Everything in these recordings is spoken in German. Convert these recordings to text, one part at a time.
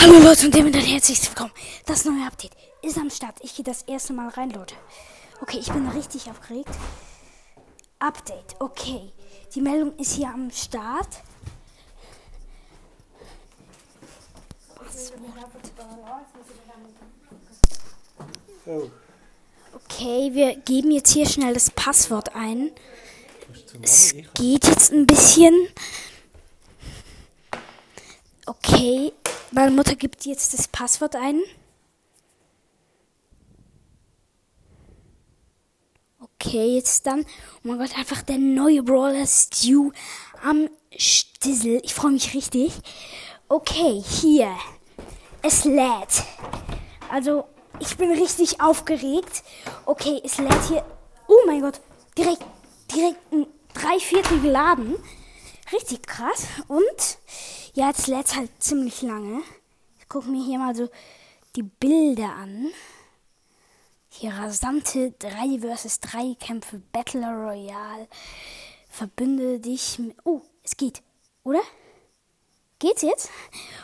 Hallo Leute und damit herzlich willkommen. Das neue Update ist am Start. Ich gehe das erste Mal rein, Leute. Okay, ich bin richtig aufgeregt. Update, okay. Die Meldung ist hier am Start. Oh, Okay, wir geben jetzt hier schnell das Passwort ein. Es geht jetzt ein bisschen. Okay, meine Mutter gibt jetzt das Passwort ein. Okay, jetzt dann. Oh mein Gott, einfach der neue Brawler Stew am Stissel. Ich freue mich richtig. Okay, hier. Es lädt. Also, ich bin richtig aufgeregt. Okay, es lädt hier. Oh mein Gott, direkt, direkt ein Dreiviertel geladen. Richtig krass. Und ja, jetzt lädt halt ziemlich lange. Ich gucke mir hier mal so die Bilder an. Hier rasante 3 vs 3 Kämpfe, Battle Royale. Verbünde dich mit. Oh, es geht, oder? Geht's jetzt?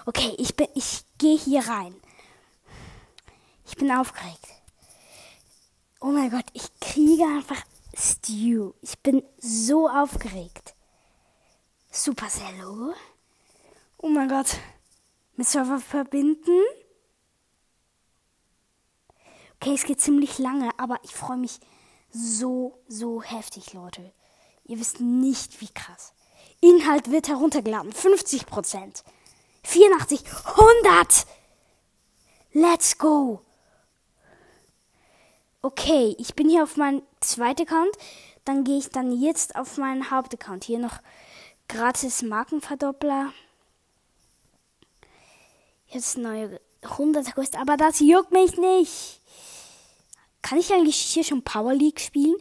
Okay, ich bin. Ich gehe hier rein. Ich bin aufgeregt. Oh mein Gott, ich kriege einfach Stew. Ich bin so aufgeregt. Supercello. Oh mein Gott. Mit Server verbinden. Okay, es geht ziemlich lange, aber ich freue mich so, so heftig, Leute. Ihr wisst nicht, wie krass. Inhalt wird heruntergeladen. 50%. 84. 100. Let's go. Okay, ich bin hier auf meinem zweiten Account. Dann gehe ich dann jetzt auf meinen Hauptaccount. Hier noch gratis Markenverdoppler. Jetzt neue 100er Quest, aber das juckt mich nicht. Kann ich eigentlich hier schon Power League spielen?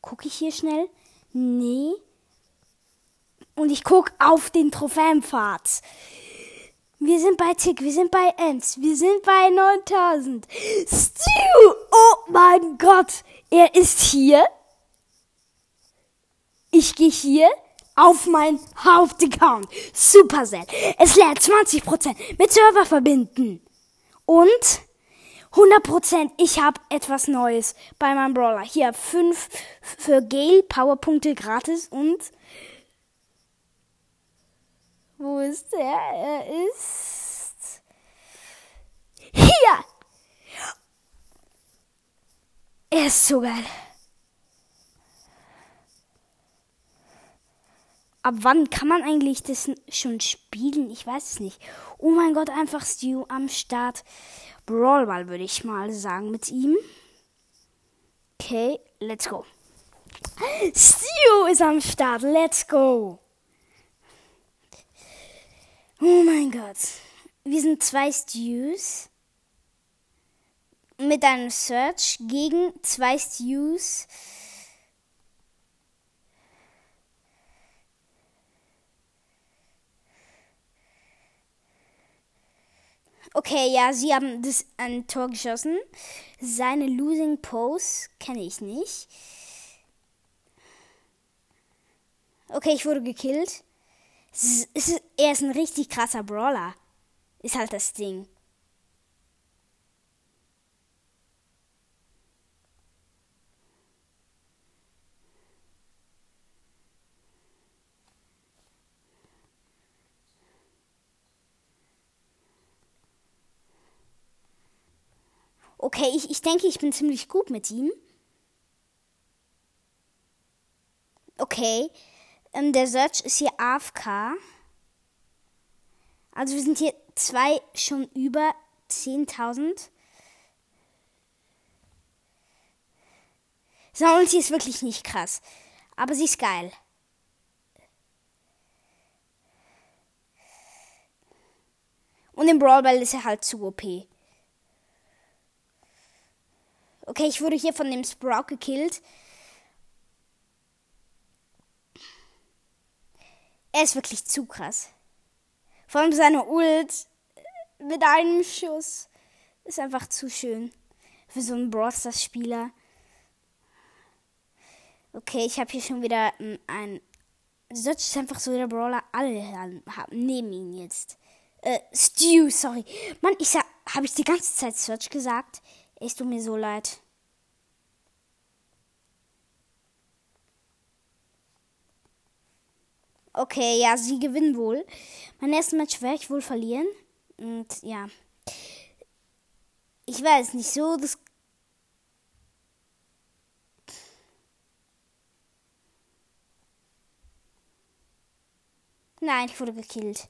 Gucke ich hier schnell? Nee. Und ich gucke auf den Trophäenpfad. Wir sind bei Tick, wir sind bei Ems, wir sind bei 9000. Stu! Oh mein Gott! Er ist hier. Ich gehe hier auf mein Hauptaccount. Supercell. Es lädt 20% mit Server verbinden. Und 100% ich habe etwas Neues bei meinem Brawler. Hier 5 für Gale Powerpunkte gratis und wo ist er? Er ist hier. Er ist so geil. Ab wann kann man eigentlich das schon spielen? Ich weiß es nicht. Oh mein Gott, einfach Stu am Start. Brawlball würde ich mal sagen mit ihm. Okay, let's go. Stu ist am Start. Let's go. Oh mein Gott. Wir sind zwei Stews. Mit einem Search gegen zwei Stews. Okay, ja, sie haben das ein Tor geschossen. Seine Losing Pose kenne ich nicht. Okay, ich wurde gekillt. Er ist ein richtig krasser Brawler. Ist halt das Ding. Okay, ich, ich denke, ich bin ziemlich gut mit ihm. Okay, ähm, der Search ist hier AFK. Also wir sind hier zwei schon über 10.000. Seine Ulti ist wirklich nicht krass. Aber sie ist geil. Und im Brawl Ball ist er halt zu OP. Okay, ich wurde hier von dem Sprout gekillt. Er ist wirklich zu krass. Vor allem seine Ult mit einem Schuss ist einfach zu schön für so einen Brawl Stars Spieler. Okay, ich habe hier schon wieder ein. Search ist einfach so der Brawler. Alle haben, neben ihn jetzt. Äh, Stew, sorry. Mann, ich sag, habe ich die ganze Zeit Search gesagt? Es tut mir so leid. Okay, ja, sie gewinnen wohl. Mein erstes Match werde ich wohl verlieren. Und ja. Ich weiß nicht so, das. Nein, ich wurde gekillt.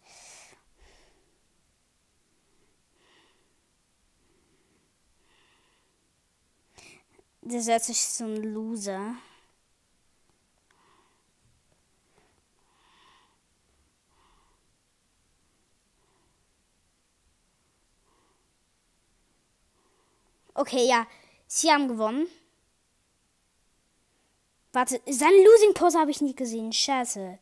Das hört sich so ein Loser. Okay, ja. Sie haben gewonnen. Warte, seine Losing Pose habe ich nicht gesehen. Scheiße.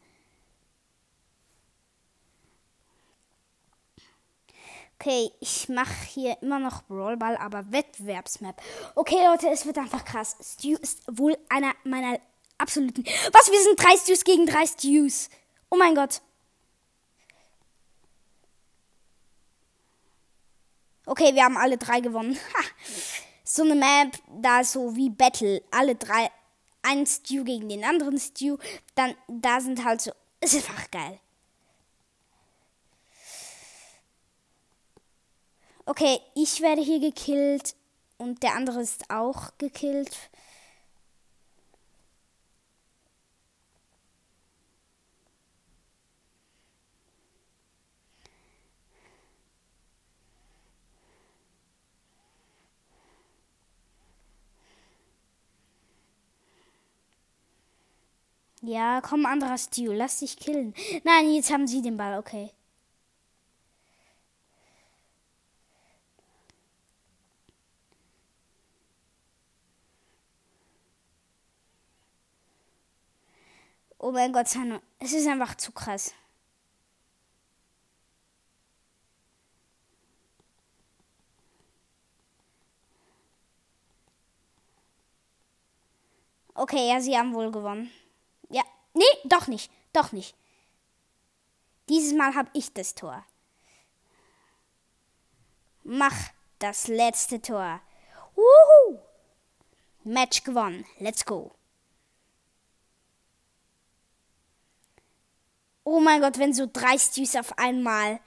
Okay, ich mache hier immer noch Brawlball, aber Wettbewerbsmap. Okay, Leute, es wird einfach krass. Stu ist wohl einer meiner absoluten. Was? Wir sind drei Stews gegen drei Stews. Oh mein Gott. Okay, wir haben alle drei gewonnen. Ha. So eine Map, da so wie Battle. Alle drei. Ein Stew gegen den anderen Stew. Dann, da sind halt so. Ist einfach geil. Okay, ich werde hier gekillt und der andere ist auch gekillt. Ja, komm, anderer Stil, lass dich killen. Nein, jetzt haben sie den Ball, okay. Oh mein Gott, Sano, es ist einfach zu krass. Okay, ja, sie haben wohl gewonnen. Ja, nee, doch nicht, doch nicht. Dieses Mal habe ich das Tor. Mach das letzte Tor. Wuhu! Match gewonnen. Let's go. Oh mein Gott, wenn so drei Stews auf einmal.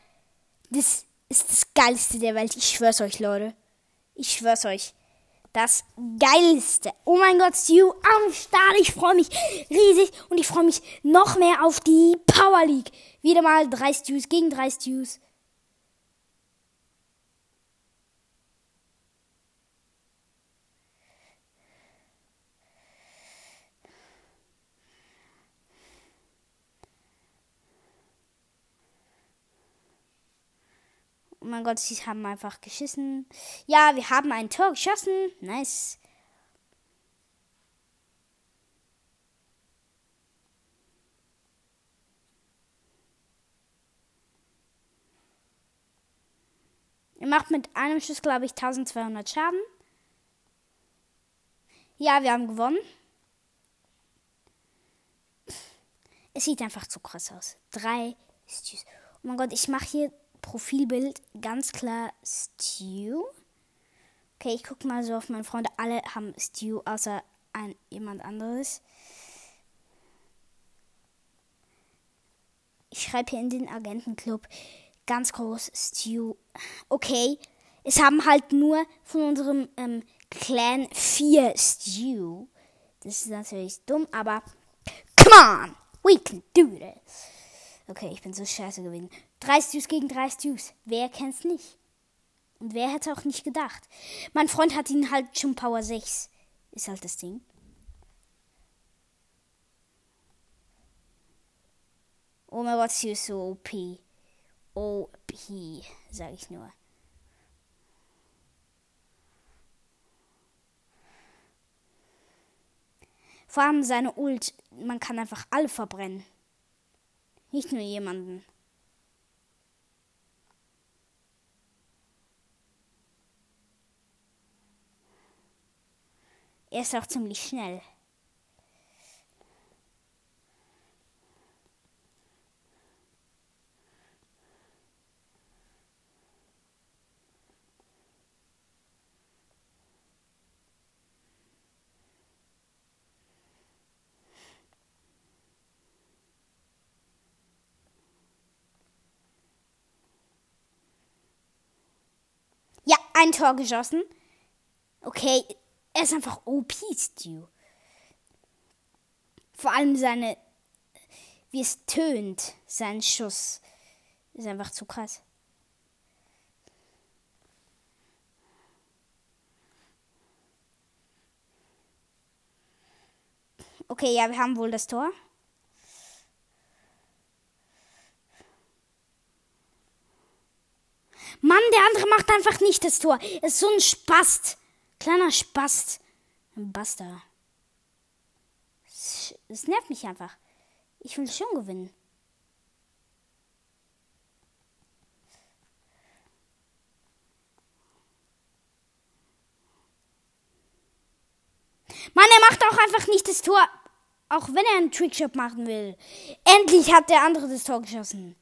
Das ist das Geilste der Welt. Ich schwör's euch, Leute. Ich schwör's euch. Das Geilste. Oh mein Gott, Stew am Start. Ich freue mich riesig und ich freue mich noch mehr auf die Power League. Wieder mal drei Stews gegen drei Stews. Mein Gott, sie haben einfach geschissen. Ja, wir haben ein Tor geschossen. Nice. Er macht mit einem Schuss, glaube ich, 1200 Schaden. Ja, wir haben gewonnen. Es sieht einfach zu krass aus. Drei Stews. Oh mein Gott, ich mache hier Profilbild ganz klar Stew. Okay, ich gucke mal so auf meine Freunde. Alle haben Stew, außer ein, jemand anderes. Ich schreibe hier in den Agentenclub ganz groß Stew. Okay, es haben halt nur von unserem ähm, Clan vier Stew. Das ist natürlich dumm, aber come on, we can do this. Okay, ich bin so scheiße gewesen. Drei Stews gegen drei Stews. Wer kennt's nicht? Und wer hätte auch nicht gedacht? Mein Freund hat ihn halt schon Power 6. Ist halt das Ding. Oh mein Gott, sie ist so OP. OP, sag ich nur. Vor allem seine Ult, man kann einfach alle verbrennen. Nicht nur jemanden. Er ist auch ziemlich schnell. Ein Tor geschossen. Okay, er ist einfach OP, Stu. Vor allem seine, wie es tönt, sein Schuss ist einfach zu krass. Okay, ja, wir haben wohl das Tor. Mann, der andere macht einfach nicht das Tor. Er ist so ein Spast. Kleiner Spast. Ein Buster. Es nervt mich einfach. Ich will schon gewinnen. Mann, er macht auch einfach nicht das Tor. Auch wenn er einen Trickshot machen will. Endlich hat der andere das Tor geschossen.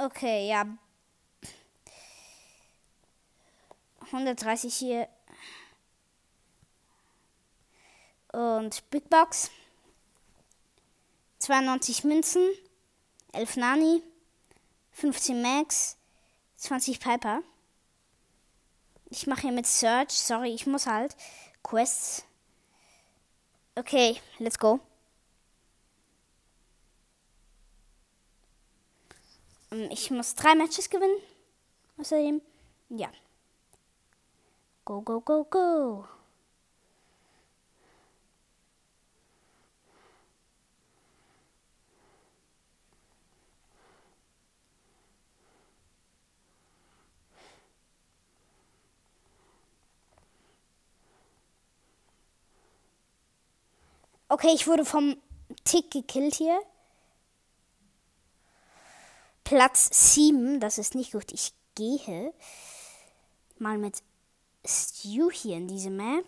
Okay, ja. 130 hier. Und Big Box. 92 Münzen. 11 Nani. 15 Max. 20 Piper. Ich mache hier mit Search. Sorry, ich muss halt. Quests. Okay, let's go. Ich muss drei Matches gewinnen. Außerdem, ja. Go, go, go, go. Okay, ich wurde vom Tick gekillt hier. Platz 7, das ist nicht gut. Ich gehe mal mit Stu hier in diese Map.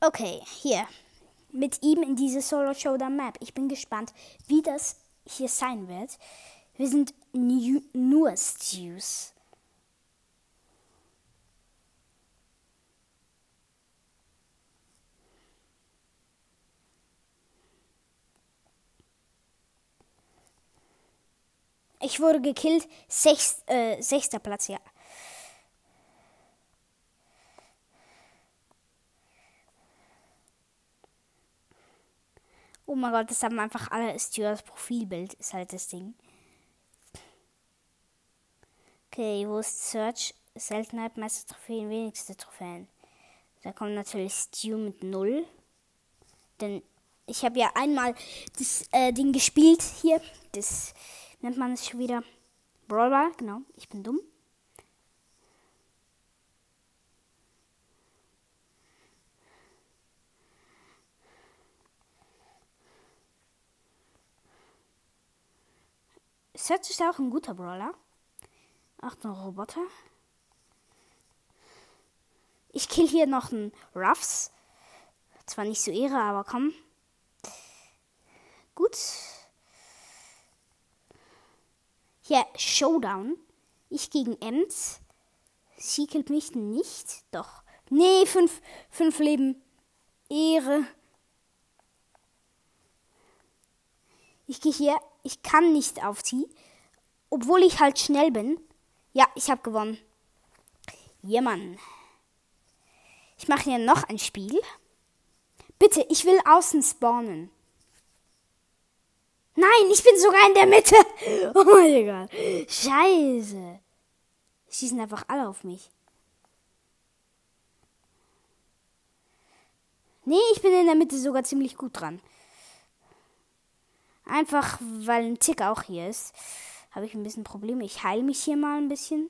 Okay, hier. Mit ihm in diese Solo Showdown Map. Ich bin gespannt, wie das hier sein wird. Wir sind nur Stews. Ich wurde gekillt. Sechst, äh, sechster Platz, ja. Oh mein Gott, das haben einfach alle Stewards Profilbild, ist halt das Ding. Ist Search? Seltenheit, meiste Trophäen, wenigste Trophäen. Da kommt natürlich Stu mit 0. Denn ich habe ja einmal das äh, Ding gespielt hier. Das nennt man es schon wieder. Brawler, genau. Ich bin dumm. Search ist auch ein guter Brawler. Achtung, Roboter. Ich kill hier noch einen Ruffs. Zwar nicht so Ehre, aber komm. Gut. Hier, Showdown. Ich gegen Ems. Sie killt mich nicht. Doch. Nee, fünf, fünf Leben. Ehre. Ich gehe hier. Ich kann nicht auf sie. Obwohl ich halt schnell bin. Ja, ich habe gewonnen. Ja, Mann. Ich mache hier noch ein Spiel. Bitte, ich will außen spawnen. Nein, ich bin sogar in der Mitte. Oh mein Gott. Scheiße. Schießen einfach alle auf mich. Nee, ich bin in der Mitte sogar ziemlich gut dran. Einfach, weil ein Tick auch hier ist habe ich ein bisschen Probleme. Ich heile mich hier mal ein bisschen.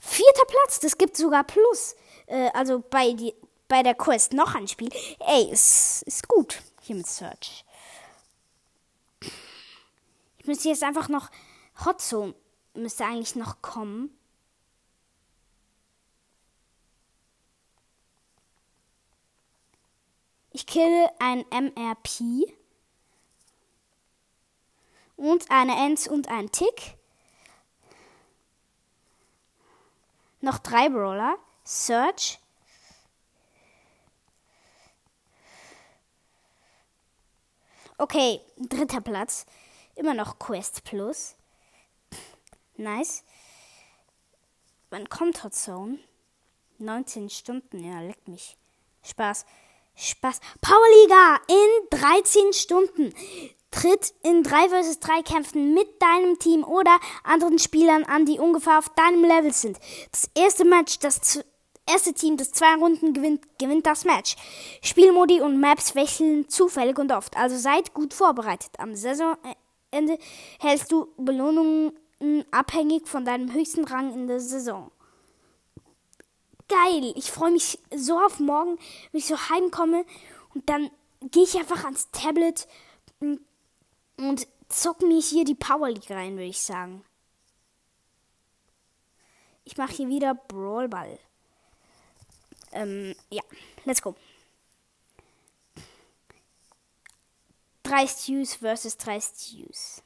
Vierter Platz, das gibt sogar Plus. Äh, also bei, die, bei der Quest noch ein Spiel. Ey, es ist gut hier mit Search. Ich müsste jetzt einfach noch. Hotzo müsste eigentlich noch kommen. Ich kille ein MRP. Und eine Ems und ein Tick. Noch drei Brawler. Search. Okay, dritter Platz. Immer noch Quest Plus. Nice. Wann kommt Hot Zone? 19 Stunden, ja, leckt mich. Spaß. Spaß. Powerliga in 13 Stunden. Tritt in 3 vs 3 Kämpfen mit deinem Team oder anderen Spielern an, die ungefähr auf deinem Level sind. Das erste Match, das erste Team, das zwei Runden gewinnt, gewinnt das Match. Spielmodi und Maps wechseln zufällig und oft, also seid gut vorbereitet. Am Saisonende hältst du Belohnungen abhängig von deinem höchsten Rang in der Saison. Geil, ich freue mich so auf morgen, wenn ich so heimkomme und dann gehe ich einfach ans Tablet und, und zock mir hier die Power League rein, würde ich sagen. Ich mache hier wieder Brawlball. Ähm, ja, let's go. Drei Stews versus drei Stews.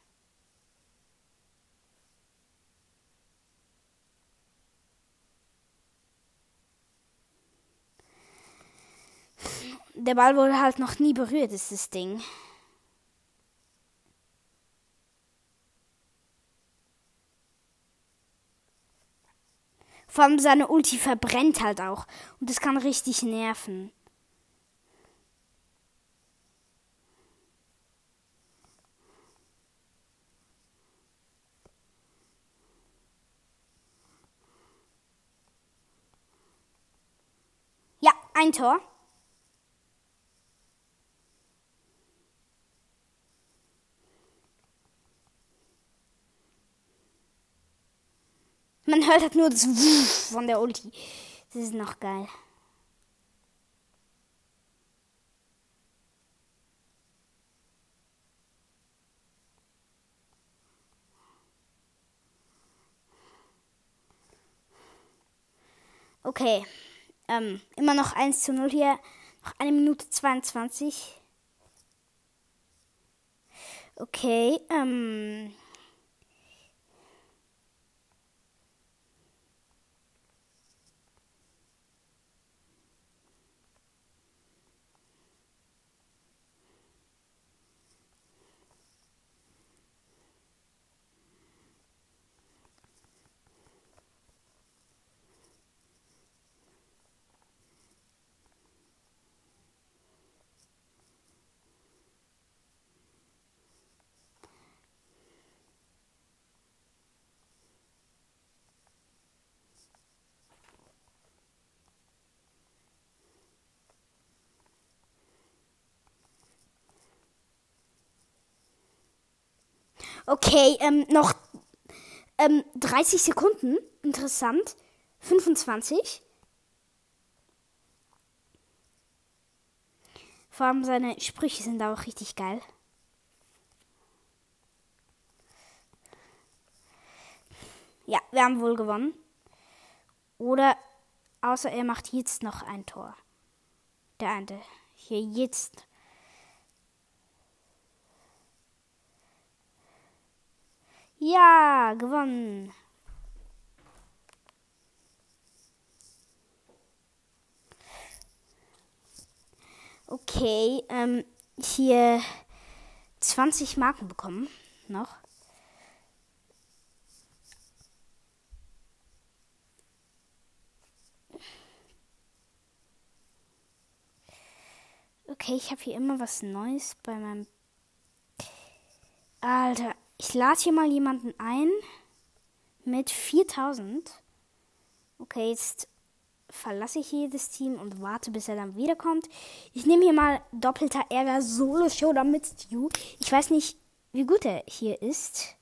Der Ball wurde halt noch nie berührt, ist das Ding. Vor allem seine Ulti verbrennt halt auch. Und das kann richtig nerven. Ja, ein Tor. Man hört halt nur das Wuff von der Ulti. Das ist noch geil. Okay. Ähm, immer noch 1 zu 0 hier. Noch eine Minute 22. Okay. Ähm. Okay, ähm, noch ähm, 30 Sekunden. Interessant. 25. Vor allem seine Sprüche sind auch richtig geil. Ja, wir haben wohl gewonnen. Oder außer er macht jetzt noch ein Tor. Der eine. Hier jetzt. Ja, gewonnen. Okay, ähm, hier 20 Marken bekommen noch. Okay, ich habe hier immer was Neues bei meinem. Alter, ich lade hier mal jemanden ein mit 4000. Okay, jetzt verlasse ich hier das Team und warte, bis er dann wiederkommt. Ich nehme hier mal doppelter Ärger Solo Showdown mit Stu. Ich weiß nicht, wie gut er hier ist.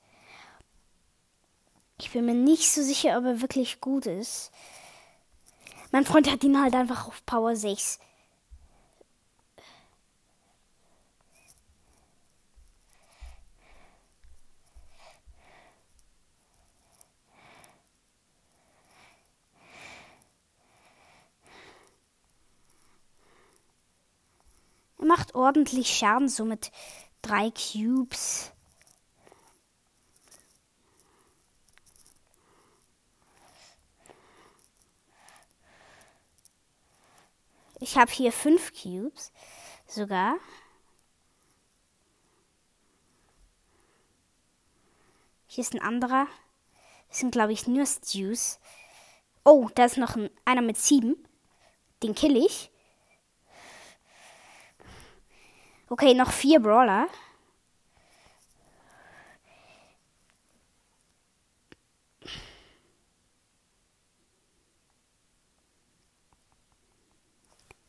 Ich bin mir nicht so sicher, ob er wirklich gut ist. Mein Freund hat ihn halt einfach auf Power 6 macht ordentlich Schaden, so mit drei Cubes. Ich habe hier fünf Cubes sogar. Hier ist ein anderer. Das sind, glaube ich, nur Stews. Oh, da ist noch ein, einer mit sieben. Den kill ich. Okay, noch vier Brawler.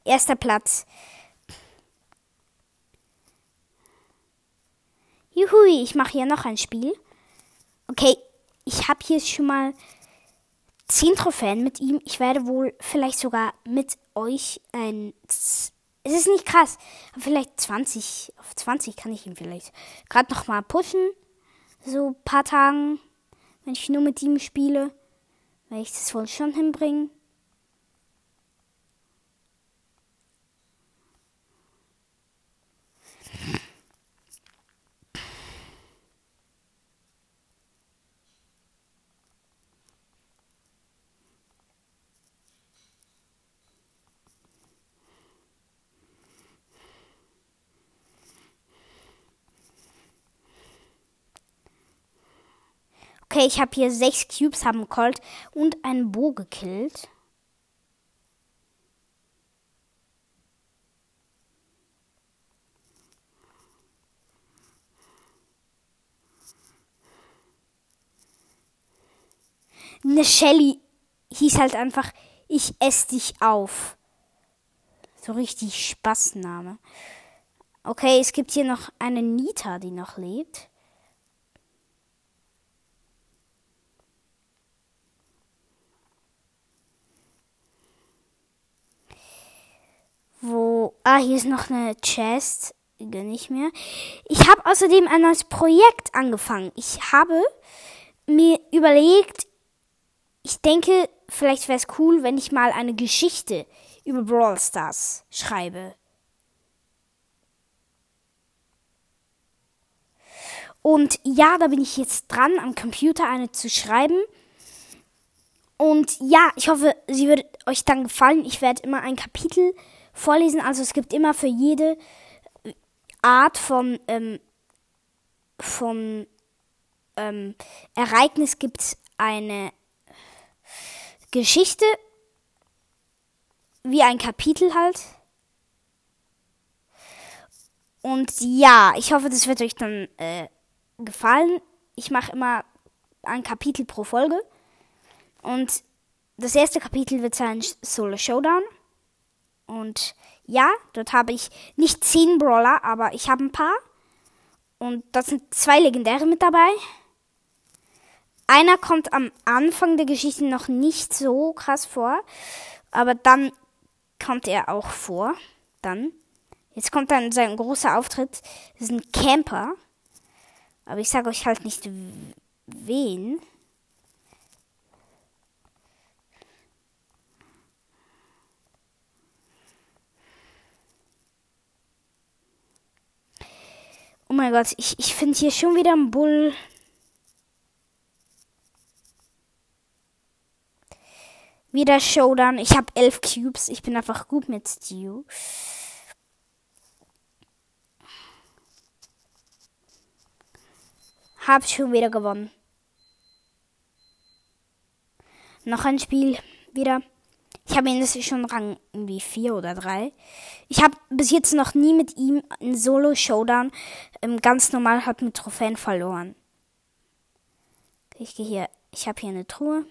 Erster Platz. Juhui, ich mache hier noch ein Spiel. Okay, ich habe hier schon mal 10 Trophäen mit ihm. Ich werde wohl vielleicht sogar mit euch ein. Es ist nicht krass, vielleicht 20. Auf 20 kann ich ihn vielleicht gerade noch mal pushen. So ein paar Tagen, wenn ich nur mit ihm spiele. Werde ich das wohl schon hinbringen. Okay, ich habe hier sechs Cubes, haben Colt und einen Bo gekillt. Eine Shelly hieß halt einfach, ich ess dich auf. So richtig Spaßname. Okay, es gibt hier noch eine Nita, die noch lebt. Wo. Ah, hier ist noch eine Chest. Gönn ich mir. Ich habe außerdem ein neues Projekt angefangen. Ich habe mir überlegt, ich denke, vielleicht wäre es cool, wenn ich mal eine Geschichte über Brawl Stars schreibe. Und ja, da bin ich jetzt dran, am Computer eine zu schreiben. Und ja, ich hoffe, sie wird euch dann gefallen. Ich werde immer ein Kapitel vorlesen. Also es gibt immer für jede Art von, ähm, von ähm, Ereignis gibt es eine Geschichte, wie ein Kapitel halt. Und ja, ich hoffe, das wird euch dann äh, gefallen. Ich mache immer ein Kapitel pro Folge. Und das erste Kapitel wird sein Solo Showdown. Und ja, dort habe ich nicht zehn Brawler, aber ich habe ein paar. Und da sind zwei Legendäre mit dabei. Einer kommt am Anfang der Geschichte noch nicht so krass vor, aber dann kommt er auch vor. Dann. Jetzt kommt dann sein großer Auftritt. Das ist ein Camper. Aber ich sage euch halt nicht wen. Oh mein Gott, ich, ich finde hier schon wieder einen Bull. Wieder Showdown. Ich habe elf Cubes. Ich bin einfach gut mit Stew. Hab schon wieder gewonnen. Noch ein Spiel. Wieder. Ich habe ihn, schon Rang irgendwie 4 oder 3. Ich habe bis jetzt noch nie mit ihm in Solo-Showdown ähm, ganz normal hat mit Trophäen verloren. Ich gehe hier. Ich habe hier eine Truhe.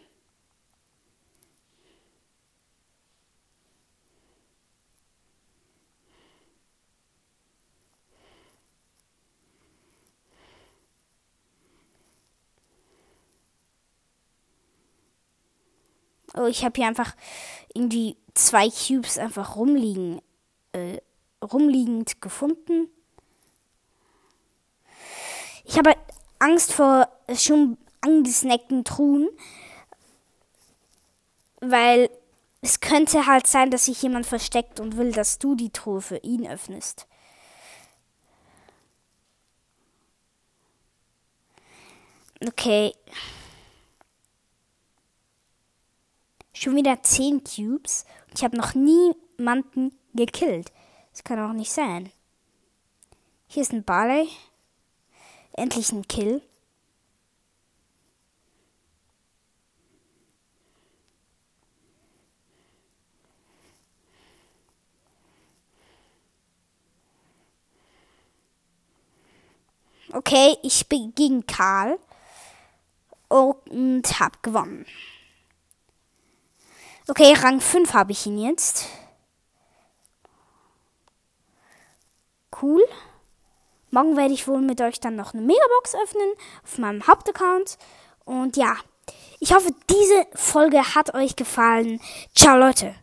Oh, ich habe hier einfach irgendwie zwei Cubes einfach rumliegen, äh, rumliegend gefunden. Ich habe Angst vor schon angesnackten Truhen, weil es könnte halt sein, dass sich jemand versteckt und will, dass du die Truhe für ihn öffnest. Okay. Schon wieder 10 Cubes. Und ich habe noch nie niemanden gekillt. Das kann auch nicht sein. Hier ist ein Barley. Endlich ein Kill. Okay, ich bin gegen Karl und hab gewonnen. Okay, Rang 5 habe ich ihn jetzt. Cool. Morgen werde ich wohl mit euch dann noch eine Megabox öffnen auf meinem Hauptaccount. Und ja, ich hoffe, diese Folge hat euch gefallen. Ciao Leute.